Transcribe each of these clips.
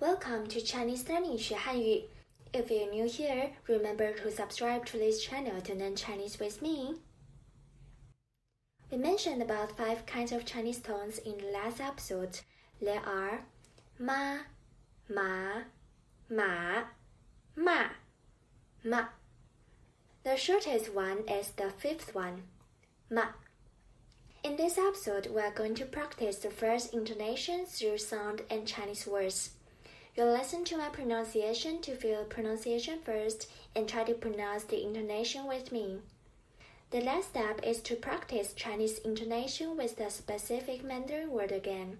Welcome to Chinese Learning 学汉语. If you're new here, remember to subscribe to this channel to learn Chinese with me. We mentioned about five kinds of Chinese tones in the last episode. There are ma, ma, ma, ma, ma. The shortest one is the fifth one, ma. In this episode, we are going to practice the first intonation through sound and Chinese words. You'll listen to my pronunciation to feel pronunciation first and try to pronounce the intonation with me. The last step is to practice Chinese intonation with the specific Mandarin word again.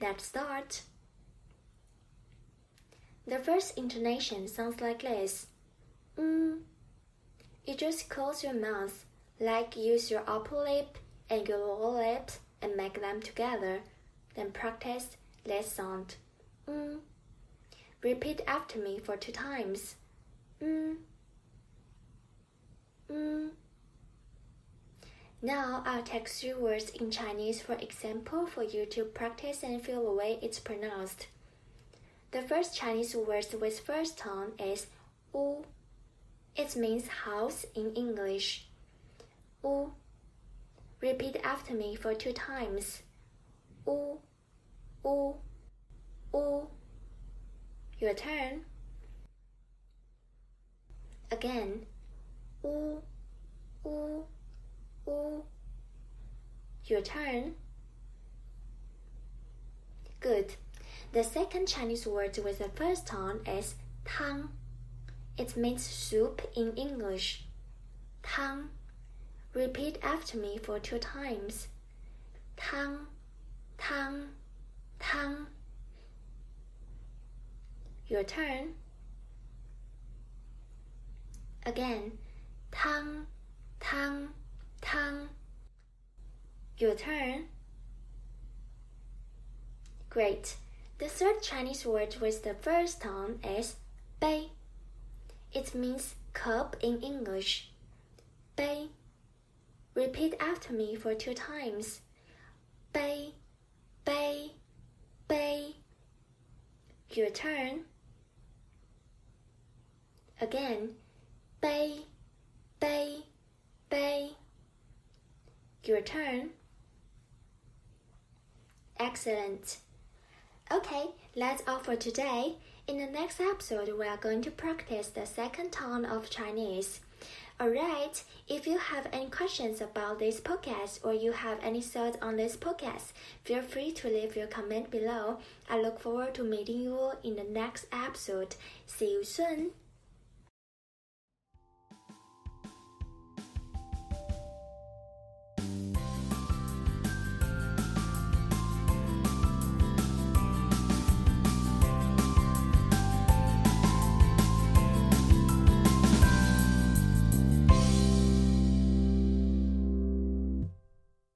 Let's start. The first intonation sounds like this. Mm. You just close your mouth, like use your upper lip and your lower lips and make them together. Then practice this sound. Mm. Repeat after me for two times. Mm. Mm. Now I'll take three words in Chinese for example for you to practice and feel the way it's pronounced. The first Chinese word with first tone is u. It means house in English. U. Repeat after me for two times. U, u, u. Your turn. Again. U, u, u. Your turn. Good. The second Chinese word with the first tone is tang. It means soup in English. Tang. Repeat after me for two times. Tang, tang, tang. Your turn. Again. Tang, tang, tang. Your turn. Great. The third Chinese word with the first tone is bei. It means cup in English. Bei. Repeat after me for two times. Bei, bei, bei. Your turn. Again. Bei, bei, bei. Your turn. Excellent. Okay, that's all for today. In the next episode, we are going to practice the second tone of Chinese. Alright, if you have any questions about this podcast or you have any thoughts on this podcast, feel free to leave your comment below. I look forward to meeting you in the next episode. See you soon.